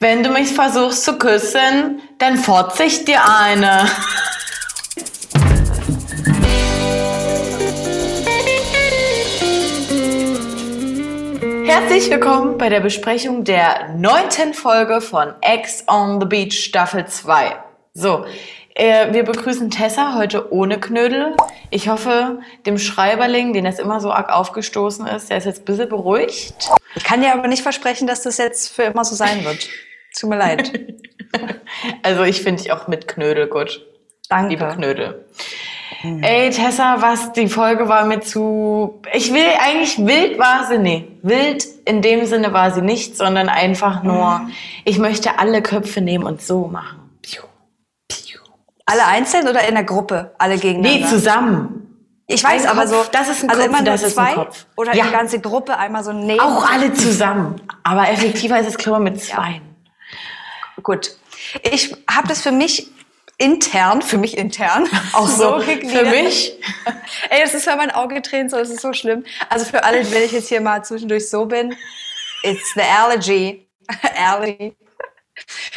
Wenn du mich versuchst zu küssen, dann fotze ich dir eine. Herzlich willkommen bei der Besprechung der neunten Folge von Ex on the Beach Staffel 2. So, äh, wir begrüßen Tessa heute ohne Knödel. Ich hoffe, dem Schreiberling, den es immer so arg aufgestoßen ist, der ist jetzt ein bisschen beruhigt. Ich kann dir aber nicht versprechen, dass das jetzt für immer so sein wird. Tut mir leid. Also ich finde dich auch mit Knödel gut. Danke. Liebe Knödel. Ey, Tessa, was, die Folge war mir zu, ich will, eigentlich wild war sie nie. Wild in dem Sinne war sie nicht, sondern einfach nur, ich möchte alle Köpfe nehmen und so machen. Piu, piu. Alle einzeln oder in der Gruppe? Alle gegeneinander? Nee, zusammen. Ich weiß, Ein aber Kopf, so. das ist ein also Kopf, immer nur das ein zwei oder Ja. die ganze Gruppe einmal so neben. Auch alle zusammen. Aber effektiver ist es, glaube ich, mit zwei. Gut. Ich habe das für mich intern, für mich intern, Auch so, gegliedert. für mich. Ey, das ist für mein Auge tränt, so, das ist so schlimm. Also für alle, wenn ich jetzt hier mal zwischendurch so bin, it's the allergy. allergy.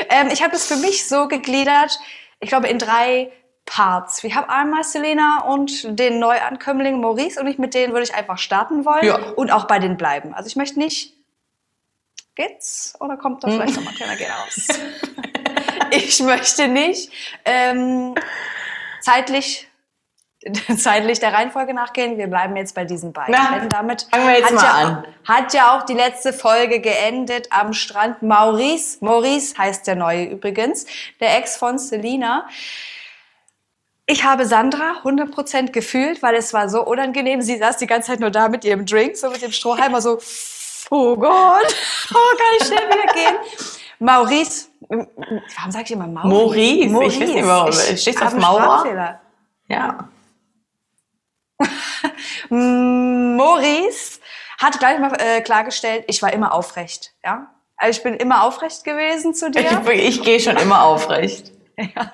Ähm, ich habe das für mich so gegliedert, ich glaube in drei Parts. Wir haben einmal Selena und den Neuankömmling Maurice und ich mit denen würde ich einfach starten wollen Ja. und auch bei denen bleiben. Also ich möchte nicht, geht's oder kommt da Hm. vielleicht noch mal ein kleiner Geht aus? ich möchte nicht ähm, zeitlich zeitlich der Reihenfolge nachgehen. Wir bleiben jetzt bei diesen beiden. Na, Denn damit fangen wir jetzt hat mal ja, an. Hat ja auch die letzte Folge geendet am Strand. Maurice, Maurice heißt der neue übrigens, der Ex von Selina. Ich habe Sandra 100% gefühlt, weil es war so unangenehm. Sie saß die ganze Zeit nur da mit ihrem Drink, so mit dem Strohhalm, so, oh Gott, oh, kann ich schnell wieder gehen. Maurice, warum sage ich immer Maurice? Maurice, ich weiß nicht warum. Stehst du hab auf Mauer? Ja. Maurice hat gleich mal äh, klargestellt, ich war immer aufrecht. Ja? Also ich bin immer aufrecht gewesen zu dir. Ich, ich gehe schon immer aufrecht. Ja.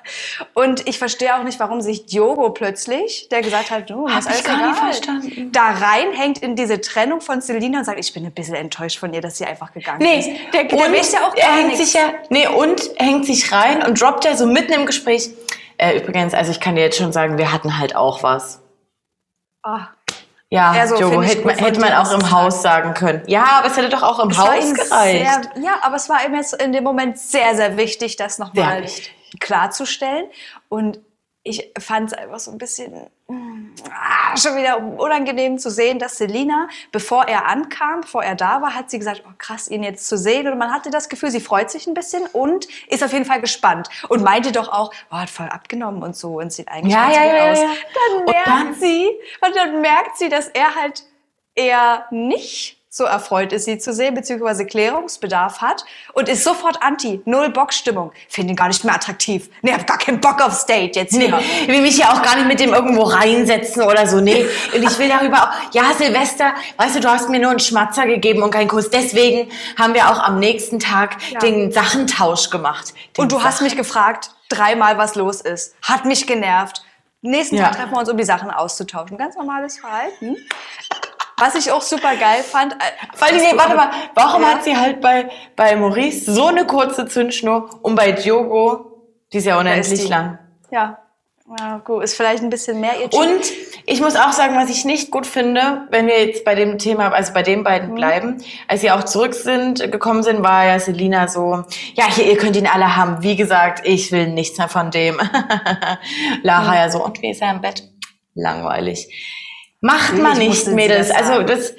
Und ich verstehe auch nicht, warum sich Diogo plötzlich, der gesagt hat, du, ist ich alles gar verstanden. da reinhängt in diese Trennung von Selina und sagt, ich bin ein bisschen enttäuscht von ihr, dass sie einfach gegangen ist. Nee, der, der und weiß ja auch gar hängt nichts. sich ja, nee, und hängt sich rein und droppt ja so mitten im Gespräch. Äh, übrigens, also ich kann dir jetzt schon sagen, wir hatten halt auch was. Ah, Ja, Ja, so Jogo, finde ich hätte man, hätte man auch im Haus sagen können. Ja, aber es hätte doch auch im es Haus gereicht. Sehr, ja, aber es war ihm jetzt in dem Moment sehr, sehr wichtig, das nochmal. Klarzustellen. Und ich fand es einfach so ein bisschen ah, schon wieder unangenehm zu sehen, dass Selina, bevor er ankam, bevor er da war, hat sie gesagt, oh krass, ihn jetzt zu sehen. Und man hatte das Gefühl, sie freut sich ein bisschen und ist auf jeden Fall gespannt. Und meinte doch auch, oh, hat voll abgenommen und so und sieht eigentlich Ja, ganz ja, gut ja, aus. ja. Dann Und merkt dann- sie, und dann merkt sie, dass er halt eher nicht so erfreut ist, sie zu sehen, beziehungsweise Klärungsbedarf hat und ist sofort anti, null Bockstimmung. Finde ihn gar nicht mehr attraktiv. Nee, hab gar keinen Bock aufs Date jetzt Nee, hier. ich will mich ja auch gar nicht mit dem irgendwo reinsetzen oder so. Nee. Und ich will darüber auch, ja, Silvester, weißt du, du hast mir nur einen Schmatzer gegeben und keinen Kuss. Deswegen haben wir auch am nächsten Tag Ja. den Sachentausch gemacht. Den Und du hast Sachen- mich gefragt, dreimal, was los ist. Hat mich genervt. Nächsten Ja. Tag treffen wir uns, um die Sachen auszutauschen. Ganz normales Verhalten. Was ich auch super geil fand. äh, Vor allem, nee, warte mal, warum Ja. hat sie halt bei, bei Maurice so eine kurze Zündschnur und bei Diogo, die ist ja unendlich die. lang. Ja. ja, gut, ist vielleicht ein bisschen mehr ihr Typ. Und ich muss auch sagen, was ich nicht gut finde, wenn wir jetzt bei dem Thema, also bei den Mhm. beiden bleiben, als sie auch zurück sind, gekommen sind, war ja Selina so, ja, hier, ihr könnt ihn alle haben. Wie gesagt, ich will nichts mehr von dem. Lara Mhm. ja so, und wie ist er im Bett? Langweilig. Macht man nicht, Mädels. das Also das,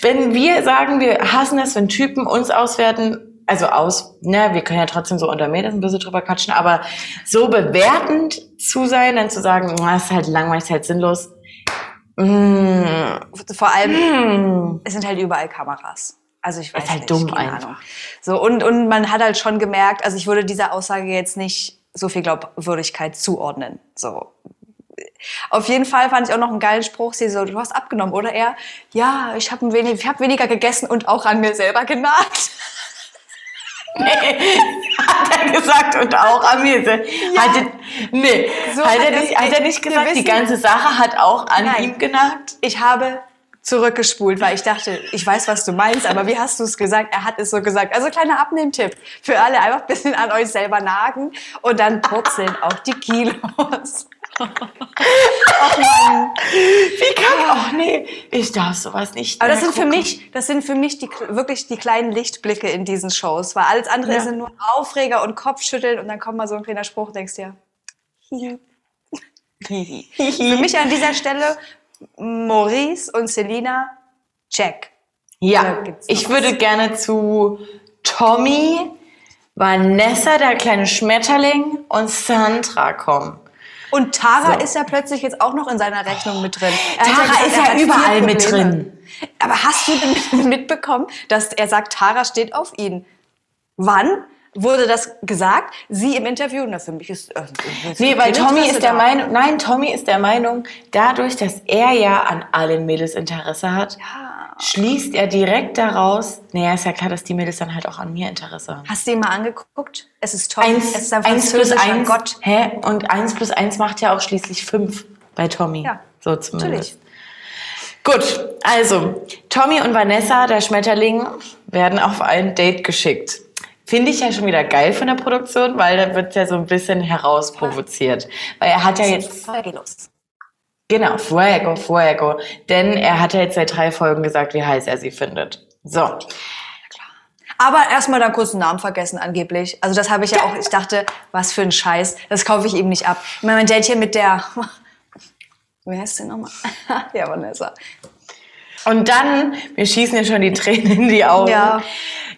wenn wir sagen, wir hassen es, wenn Typen uns auswerten, also aus, ne, wir können ja trotzdem so unter Mädels ein bisschen drüber quatschen, aber so bewertend zu sein, dann zu sagen, "Ah, ist halt langweilig, ist halt sinnlos. Mm, Vor allem, mm. es sind halt überall Kameras. Also ich weiß Ist halt nicht, dumm einfach. Ahnung. So und und man hat halt schon gemerkt, also ich würde dieser Aussage jetzt nicht so viel Glaubwürdigkeit zuordnen. So. Auf jeden Fall fand ich auch noch einen geilen Spruch. Sie so, du hast abgenommen, oder er? Ja, ich habe wenig, ich hab weniger gegessen und auch an mir selber genagt. hat er gesagt und auch am mir. Hat er, nee, So hat, er nicht, hat er nicht gesagt, die wissen- ganze Sache hat auch an Nein. ihm genagt? Ich habe zurückgespult, weil ich dachte, ich weiß, was du meinst, aber wie hast du es gesagt? Er hat es so gesagt. Also kleiner Abnehmtipp für alle, einfach ein bisschen an euch selber nagen und dann purzeln auch die Kilos. Ach Mann. Wie kann, ach nee, ich darf sowas nicht Aber das sind für gucken. mich, das sind für mich die, wirklich die kleinen Lichtblicke in diesen Shows, weil alles andere Ja. sind nur Aufreger und Kopfschütteln und dann kommt mal so ein kleiner Spruch, denkst dir, hihi. Für mich an dieser Stelle Maurice und Selina, check. Ja, ich was? würde gerne zu Tommy, Vanessa, der kleine Schmetterling und Sandra kommen. Und Tara So. ist ja plötzlich jetzt auch noch in seiner Rechnung mit drin. Er Tara gesagt, ist ja überall mit drin. Aber hast du denn mitbekommen, dass er sagt, Tara steht auf ihn? Wann wurde das gesagt? Sie im Interview? Na, für mich ist. Äh, Nee, weil Tommy Interesse ist der. Meinung, nein, Tommy ist der Meinung, dadurch, dass er ja an allen Mädels Interesse hat, schließt er direkt daraus, naja, ist ja klar, dass die Mädels dann halt auch an mir Interesse haben. Hast du ihn mal angeguckt? Es ist Tommy. Eins, es ist ein eins plus eins, Gott. hä? Und eins plus eins macht ja auch schließlich fünf bei Tommy. Ja, so zumindest. natürlich. Gut, also Tommy und Vanessa, der Schmetterling, werden auf ein Date geschickt. Finde ich ja schon wieder geil von der Produktion, weil da wird ja so ein bisschen herausprovoziert. Weil er hat ja jetzt, genau, Fuego, Fuego. Denn er hat ja jetzt seit drei Folgen gesagt, wie heiß er sie findet. So. Aber erstmal dann kurz einen Namen vergessen, angeblich. Also das habe ich ja auch, ich dachte, was für ein Scheiß, das kaufe ich ihm nicht ab. Ich meine, mein Date mit der, wie heißt sie nochmal? ja, Vanessa. Und dann, mir schießen ja schon die Tränen in die Augen. Ja.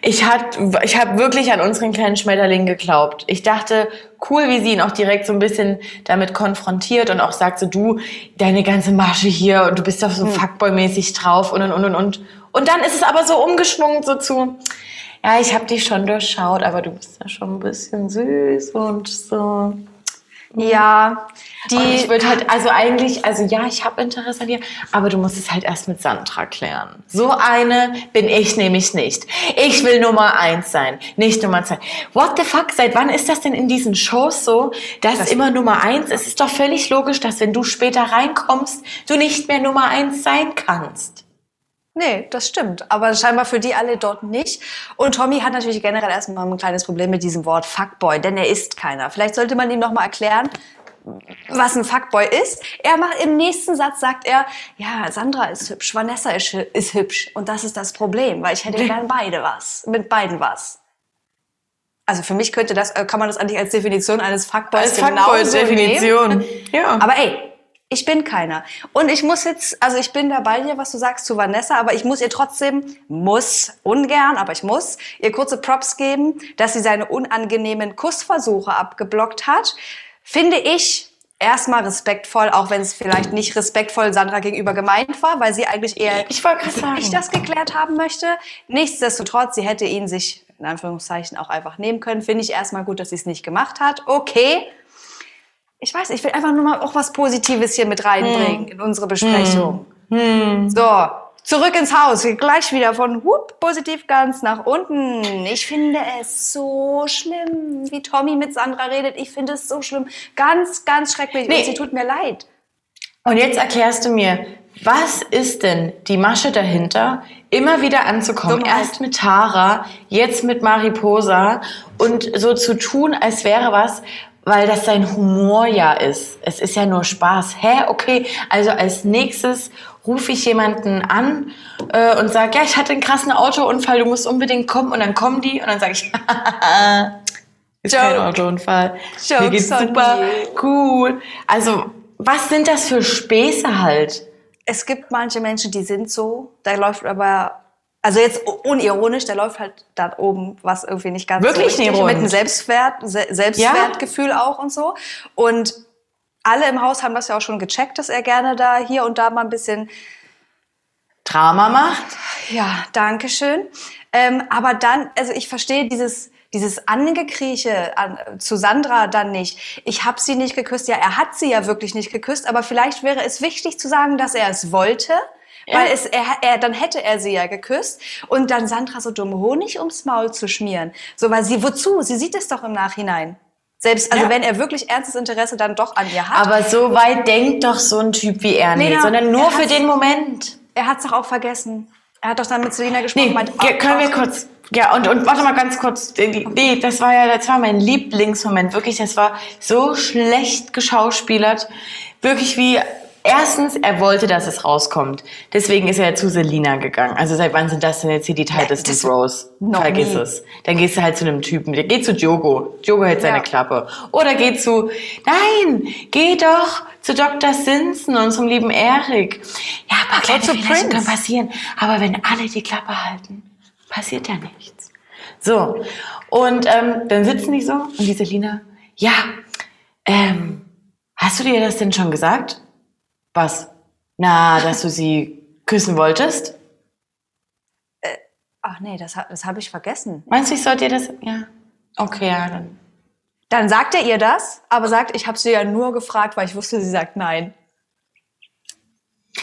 Ich, hat, ich habe wirklich an unseren kleinen Schmetterling geglaubt. Ich dachte, cool, wie sie ihn auch direkt so ein bisschen damit konfrontiert und auch sagt so, du, deine ganze Masche hier und du bist doch so Fuckboy-mäßig drauf und und und und und. Und dann ist es aber so umgeschwungen so zu, ja, ich habe dich schon durchschaut, aber du bist ja schon ein bisschen süß und so. Ja, die, Und ich würde halt, also eigentlich, also ja, ich habe Interesse an dir, aber du musst es halt erst mit Sandra klären. So eine bin ich nämlich nicht. Ich will Nummer eins sein, nicht Nummer zwei. What the fuck? Seit wann ist das denn in diesen Shows so, dass Das- immer Nummer eins? Es ist doch völlig logisch, dass wenn du später reinkommst, du nicht mehr Nummer eins sein kannst. Nee, das stimmt. Aber scheinbar für die alle dort nicht. Und Tommy hat natürlich generell erstmal ein kleines Problem mit diesem Wort Fuckboy, denn er ist keiner. Vielleicht sollte man ihm noch mal erklären, was ein Fuckboy ist. Er macht im nächsten Satz sagt er, ja, Sandra ist hübsch, Vanessa ist, ist hübsch und das ist das Problem, weil ich hätte gern beide was, mit beiden was. Also für mich könnte das, äh, kann man das eigentlich als Definition eines Fuckboys Als genauso nehmen. Fuckboy-Definition. Ja. Aber ey, ich bin keiner. Und ich muss jetzt, also ich bin dabei hier, was du sagst zu Vanessa, aber ich muss ihr trotzdem, muss, ungern, aber ich muss, ihr kurze Props geben, dass sie seine unangenehmen Kussversuche abgeblockt hat. Finde ich erstmal respektvoll, auch wenn es vielleicht nicht respektvoll Sandra gegenüber gemeint war, weil sie eigentlich eher Ich ich das geklärt haben möchte. Nichtsdestotrotz, sie hätte ihn sich in Anführungszeichen auch einfach nehmen können. Finde ich erstmal gut, dass sie es nicht gemacht hat. Okay. Ich weiß, ich will einfach nur mal auch was Positives hier mit reinbringen in unsere Besprechung. So, zurück ins Haus. Gleich wieder von whoop, positiv ganz nach unten. Ich finde es so schlimm, wie Tommy mit Sandra redet. Ich finde es so schlimm. Ganz, ganz schrecklich. Nee. Und sie tut mir leid. Und jetzt erklärst du mir, was ist denn die Masche dahinter, immer wieder anzukommen? Dummheit. Erst mit Tara, jetzt mit Mariposa und so zu tun, als wäre was, weil das sein Humor ja ist. Es ist ja nur Spaß. Hä? Okay, also als nächstes rufe ich jemanden an äh, und sage, ja, ich hatte einen krassen Autounfall, du musst unbedingt kommen. Und dann kommen die und dann sage ich, ist kein Joke. Autounfall. Mir Jokes geht's super cool. Also, was sind das für Späße halt? es gibt manche Menschen, die sind so, da läuft aber, also jetzt unironisch, da läuft halt da oben was irgendwie nicht ganz Wirklich so richtig, mit einem Selbstwert, Se Selbstwertgefühl auch und so. Und alle im Haus haben das ja auch schon gecheckt, dass er gerne da hier und da mal ein bisschen Drama macht? ja, danke schön. Ähm, aber dann, also ich verstehe dieses, dieses Angekrieche an, zu Sandra dann nicht. Ich habe sie nicht geküsst. Ja, er hat sie ja wirklich nicht geküsst, aber vielleicht wäre es wichtig zu sagen, dass er es wollte. Ja. Weil es, er, er, dann hätte er sie ja geküsst und dann Sandra so dumm Honig ums Maul zu schmieren. So, weil sie, wozu? Sie sieht es doch im Nachhinein. Selbst, also Ja. wenn er wirklich ernstes Interesse dann doch an ihr hat. Aber so weit denkt doch so ein Typ wie er Nee, nicht, na, sondern nur für hat's- den Moment. Er hat es doch auch vergessen. Er hat doch dann mit Selina gesprochen. Nee, meint, oh, können wir kurz. Ja, und, und warte mal ganz kurz. Nee, das war ja, das war mein Lieblingsmoment. Wirklich, das war so schlecht geschauspielert. Wirklich wie, erstens, er wollte, dass es rauskommt. Deswegen ist er zu Selina gegangen. Also seit wann sind das denn jetzt hier die tightesten das- Bros? Vergiss nie. es. Dann gehst du halt zu einem Typen. Geht zu Diogo. Diogo hält seine Ja. Klappe. Oder geh zu, nein, geh doch zu Dr. Simpson und zum lieben Erik. Ja, aber kleine zu Fehlerchen Prince. können passieren. Aber wenn alle die Klappe halten, passiert ja nichts. So, und ähm, dann sitzen die so und die Selina, ja, ähm, hast du dir das denn schon gesagt? Was? Na, dass du sie küssen wolltest? Ach nee, das, das habe ich vergessen. Meinst du, ich sollte dir das? Ja. Okay, ja, dann. Dann sagt er ihr das, aber sagt, ich habe sie ja nur gefragt, weil ich wusste, sie sagt nein.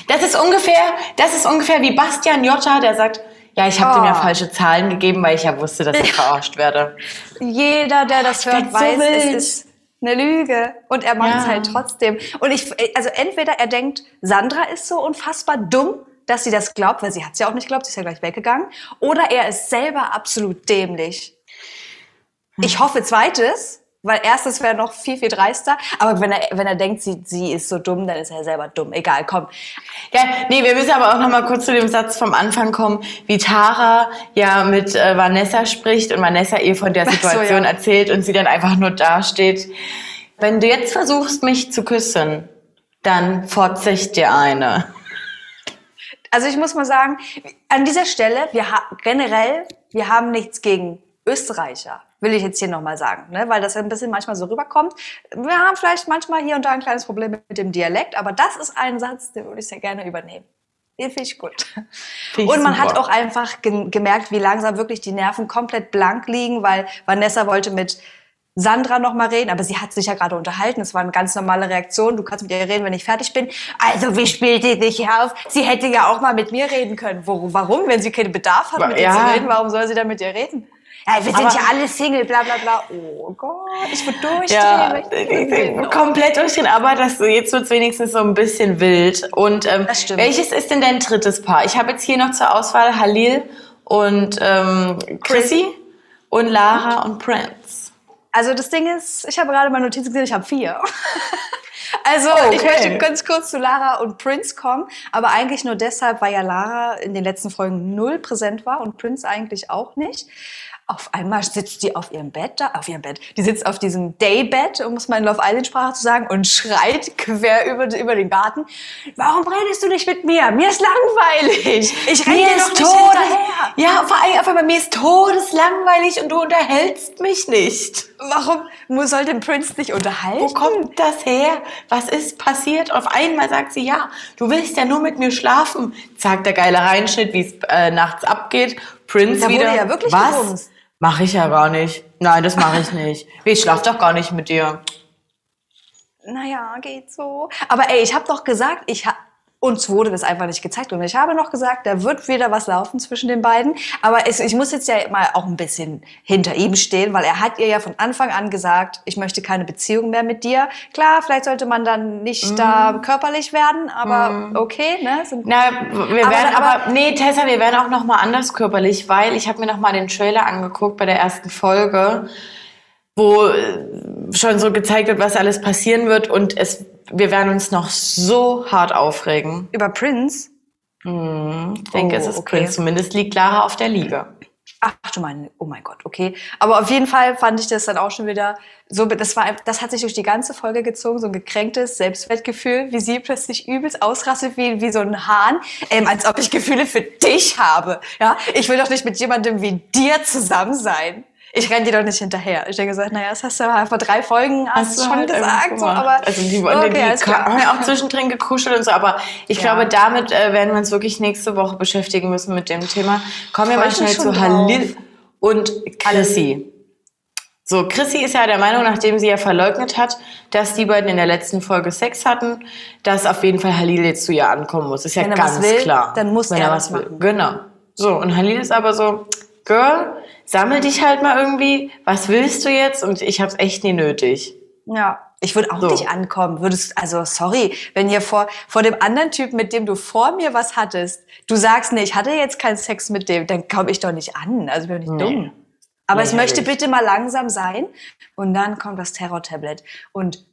Das ist ungefähr, das ist ungefähr wie Bastian Jotta, der sagt, ja, ich habe dem ja Oh. falsche Zahlen gegeben, weil ich ja wusste, dass ich verarscht werde. Jeder, der das hört, werd so weiß, es ist eine Lüge. Und er macht es Ja. halt trotzdem. Und ich, also entweder er denkt, Sandra ist so unfassbar dumm, dass sie das glaubt, weil sie hat es ja auch nicht geglaubt, sie ist ja gleich weggegangen. Oder er ist selber absolut dämlich. Ich hoffe zweites, weil erstes wäre noch viel, viel dreister. Aber wenn er, wenn er denkt, sie, sie ist so dumm, dann ist er selber dumm. Egal, komm. Ja, nee, wir müssen aber auch noch mal kurz zu dem Satz vom Anfang kommen, wie Tara ja mit äh, Vanessa spricht und Vanessa ihr von der Ach so, Situation ja. erzählt und sie dann einfach nur dasteht. Wenn du jetzt versuchst, mich zu küssen, dann ich dir eine. Also ich muss mal sagen, an dieser Stelle, wir ha generell, wir haben nichts gegen Österreicher, will ich jetzt hier nochmal sagen, ne? weil das ein bisschen manchmal so rüberkommt. Wir haben vielleicht manchmal hier und da ein kleines Problem mit dem Dialekt, aber das ist ein Satz, den würde ich sehr gerne übernehmen. Den finde ich gut. Find ich und man super. hat auch einfach ge gemerkt, wie langsam wirklich die Nerven komplett blank liegen, weil Vanessa wollte mit Sandra noch mal reden, aber sie hat sich ja gerade unterhalten. Es war eine ganz normale Reaktion. Du kannst mit ihr reden, wenn ich fertig bin. Also, wie spielt die dich auf? Sie hätte ja auch mal mit mir reden können. Wo, warum? Wenn sie keinen Bedarf hat, mit Ja. zu reden, warum soll sie dann mit dir reden? Ja, wir sind Aber- ja alle Single, bla bla bla. Oh Gott, ich würde durchdrehen. Ja, Ich- komplett durchdrehen, aber das, jetzt wird es wenigstens so ein bisschen wild. Und ähm, Das stimmt. welches ist denn dein drittes Paar? Ich habe jetzt hier noch zur Auswahl Halil und ähm, Chrissy und Lara und Prince. Also das Ding ist, ich habe gerade meine Notizen gesehen, ich habe vier. Also Oh, ich okay. möchte ganz kurz zu Lara und Prince kommen, aber eigentlich nur deshalb, weil ja Lara in den letzten Folgen null präsent war und Prince eigentlich auch nicht. Auf einmal sitzt die auf ihrem Bett da, auf ihrem Bett. Die sitzt auf diesem Daybed, um es mal in Love Island Sprache zu sagen, und schreit quer über, über den Garten. Warum redest du nicht mit mir? Mir ist langweilig. Ich renne Mir ist nicht todes, hinterher. ja, vor allem, auf einmal, mir ist todeslangweilig und du unterhältst mich nicht. Warum soll denn Prince dich unterhalten? Wo kommt das her? Was ist passiert? Auf einmal sagt sie, ja, du willst ja nur mit mir schlafen. Zack, der geile Reinschnitt, wie es äh, nachts abgeht. Prince Da wurde wieder. ja wirklich Was? gebumst. Mach ich ja gar nicht. Nein, das mache ich nicht. Ich schlaf doch gar nicht mit dir. naja, geht so. Aber ey, ich habe doch gesagt, ich uns wurde das einfach nicht gezeigt. Und ich habe noch gesagt, da wird wieder was laufen zwischen den beiden. Aber es, ich muss jetzt ja mal auch ein bisschen hinter ihm stehen, weil er hat ihr ja von Anfang an gesagt, ich möchte keine Beziehung mehr mit dir. Klar, vielleicht sollte man dann nicht da körperlich werden, aber okay, ne? Sind, Na, wir Aber- werden aber, aber- nee, Tessa, wir werden auch noch mal anders körperlich, weil ich habe mir noch mal den Trailer angeguckt bei der ersten Folge, wo äh, schon so gezeigt wird, was alles passieren wird und es, wir werden uns noch so hart aufregen. über Prince. Ich denke, Oh, es ist okay. Prince. Zumindest liegt Lara auf der Liege. Ach du meine, oh mein Gott, okay. Aber auf jeden Fall fand ich das dann auch schon wieder so, das war, das hat sich durch die ganze Folge gezogen, so ein gekränktes Selbstwertgefühl, wie sie plötzlich übelst ausrastet wie, wie so ein Hahn, ähm, als ob ich Gefühle für dich habe. Ja, ich will doch nicht mit jemandem wie dir zusammen sein. Ich renn dir doch nicht hinterher. Ich denke so, naja, das hast du ja vor drei Folgen hast du schon halt gesagt, so, aber also die, okay, die, die haben ja auch zwischendrin gekuschelt und so, aber ich Ja. glaube, damit äh, werden wir uns wirklich nächste Woche beschäftigen müssen mit dem Thema. Kommen wir mal schnell zu Halil und Chrissy. So, Chrissy ist ja der Meinung, nachdem sie ja verleugnet hat, dass die beiden in der letzten Folge Sex hatten, dass auf jeden Fall Halil jetzt zu ihr ankommen muss. Ist ja ganz will, klar. dann muss Wenn er was will. machen. Genau. So, und Halil ist aber so, Girl, sammel dich halt mal irgendwie. Was willst du jetzt? Und ich hab's echt nie nötig. Ja, Ich würde auch So. nicht ankommen. Würdest, also sorry, wenn hier vor, vor dem anderen Typ, mit dem du vor mir was hattest, du sagst, nee, ich hatte jetzt keinen Sex mit dem, dann komme ich doch nicht an. Also ich bin nicht Nee. dumm. Aber es möchte bitte mal langsam sein. Und dann kommt das Terror-Tablet. Und.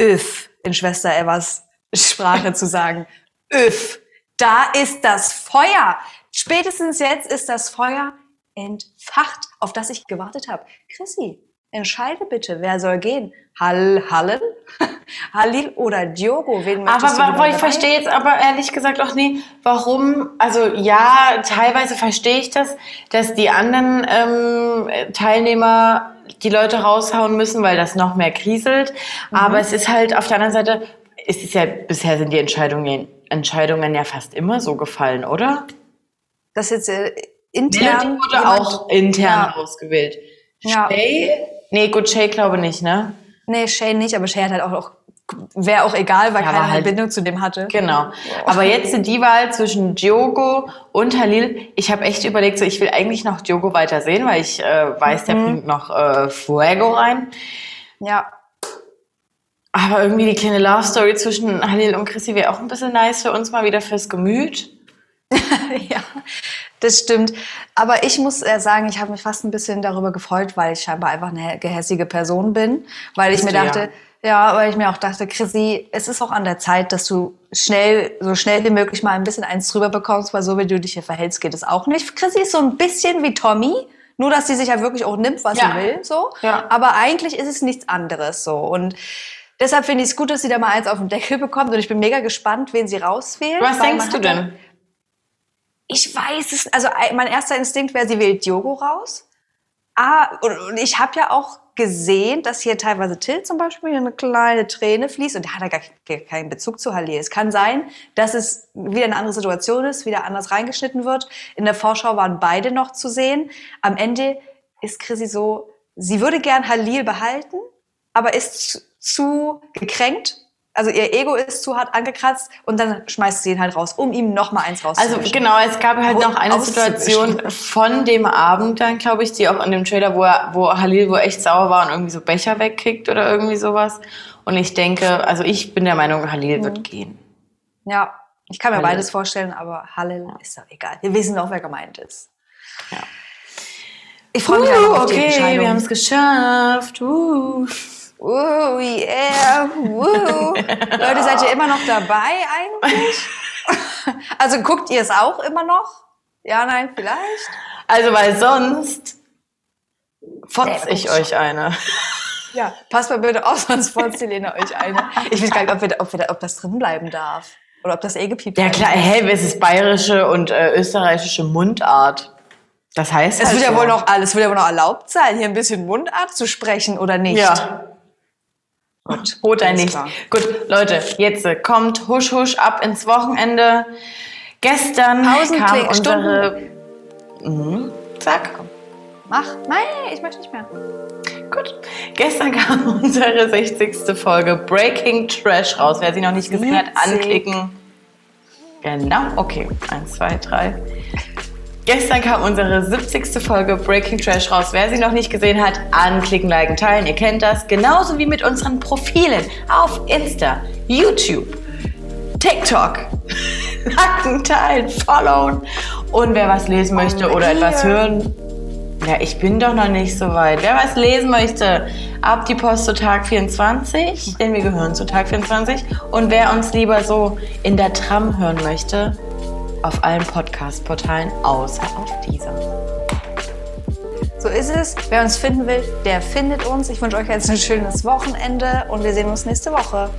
Öff, in Schwester Evas Sprache zu sagen. Öff, da ist das Feuer. Spätestens jetzt ist das Feuer entfacht, auf das ich gewartet habe. Chrissy, entscheide bitte, wer soll gehen? Hall, Hallen, Halil oder Diogo? Wen Aber du wo ich verstehe jetzt aber ehrlich gesagt auch nie, warum, also ja, teilweise verstehe ich das, dass die anderen ähm, Teilnehmer die Leute raushauen müssen, weil das noch mehr kriselt. Mhm. Aber es ist halt auf der anderen Seite, es ist ja, bisher sind die Entscheidungen, Entscheidungen ja fast immer so gefallen, oder? Das jetzt äh, intern. Melody wurde auch intern Ja. ausgewählt. Ja. Shay? Nee, gut, Shay glaube nicht, ne? Nee, Shay nicht, aber Shay hat halt auch, auch wäre auch egal, weil Ja, aber keiner eine halt- Bindung zu dem hatte. Genau. Aber jetzt die Wahl zwischen Diogo und Halil. Ich habe echt überlegt, so ich will eigentlich noch Diogo weiter sehen, weil ich äh, weiß, der bringt noch äh, Fuego rein. Ja, Aber irgendwie die kleine Love Story zwischen Halil und Chrissy wäre auch ein bisschen nice für uns mal wieder fürs Gemüt. ja, das stimmt. Aber ich muss äh, sagen, ich habe mich fast ein bisschen darüber gefreut, weil ich scheinbar einfach eine gehässige Person bin. Weil ich mir dachte, ja. weil ich mir auch dachte, Chrissy, es ist auch an der Zeit, dass du schnell, so schnell wie möglich mal ein bisschen eins drüber bekommst, weil so wie du dich hier verhältst, geht es auch nicht. Chrissy ist so ein bisschen wie Tommy. Nur, dass sie sich ja wirklich auch nimmt, was Ja. sie will, so. Ja. Aber eigentlich ist es nichts anderes, so. Und deshalb finde ich es gut, dass sie da mal eins auf den Deckel bekommt. Und ich bin mega gespannt, wen sie rauswählt. Was denkst du denn? Ich weiß es, also ein- mein erster Instinkt wäre, sie wählt Diogo raus. Ah, und, ich habe ja auch gesehen, dass hier teilweise Till zum Beispiel eine kleine Träne fließt und der hat ja gar ke- keinen Bezug zu Halil. Es kann sein, dass es wieder eine andere Situation ist, wieder anders reingeschnitten wird. In der Vorschau waren beide noch zu sehen. Am Ende ist Chrissy so, sie würde gern Halil behalten, aber ist zu gekränkt. Also ihr Ego ist zu hart angekratzt und dann schmeißt sie ihn halt raus, um ihm noch mal eins Also rauszuwischen. genau, es gab halt noch eine. Situation von dem Abend dann, glaube ich, die auch in dem Trailer, wo, er, wo Halil wo echt sauer war und irgendwie so Becher wegkickt oder irgendwie sowas. Und ich denke, also ich bin der Meinung, Halil Mhm. wird gehen. Ja, ich kann mir Halil. beides vorstellen, aber Halil ist doch egal. Wir wissen auch, wer gemeint ist. Ja. Ich freue mich einfach auf die okay, Entscheidung. wir haben es geschafft. Uh. Uh, yeah, uh. Leute, seid ihr immer noch dabei eigentlich? also guckt ihr es auch immer noch? Ja, nein, vielleicht? Also, weil sonst fotz ich euch eine. Ja, passt mal bitte auf, sonst fordert Helena euch eine. Ich weiß gar nicht, ob, wir, ob, wir, ob das drin bleiben darf. Oder ob das eh gepiept Ja werden klar, muss. hey, es ist bayerische und äh, österreichische Mundart. Das heißt Es halt wird ja so. wohl noch alles, wird ja wohl noch erlaubt sein, hier ein bisschen Mundart zu sprechen, oder nicht? Ja. Gut. Holt ein nicht. klar. Gut, Leute, jetzt äh, kommt husch husch ab ins Wochenende. Gestern Pausen, kam Klick, unsere... Mhm. Zack. Mach. Nein, ich möchte nicht mehr. Gut. Gestern kam unsere 60. Folge Breaking Trash raus. Wer sie noch nicht gesehen hat, 70. anklicken. Genau, okay. Eins, zwei, drei. Gestern kam unsere 70. Folge Breaking Trash raus. Wer sie noch nicht gesehen hat, anklicken, liken, teilen. Ihr kennt das. Genauso wie mit unseren Profilen auf Insta, YouTube, TikTok. Liken, teilen, followen. Und wer was lesen möchte oder etwas hören, ja, ich bin doch noch nicht so weit. Wer was lesen möchte, ab die Post zu Tag 24, denn wir gehören zu Tag 24. Und wer uns lieber so in der Tram hören möchte, auf allen Podcast-Portalen, außer auf dieser. So ist es. Wer uns finden will, der findet uns. Ich wünsche euch jetzt ein schönes Wochenende und wir sehen uns nächste Woche.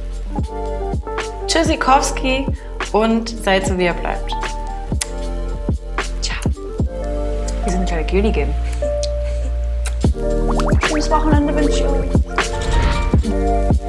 Tschüssikowski und seid so, wie ihr bleibt. Ciao. Wir sind kleine Königin. Schönes Wochenende wünsche ich euch.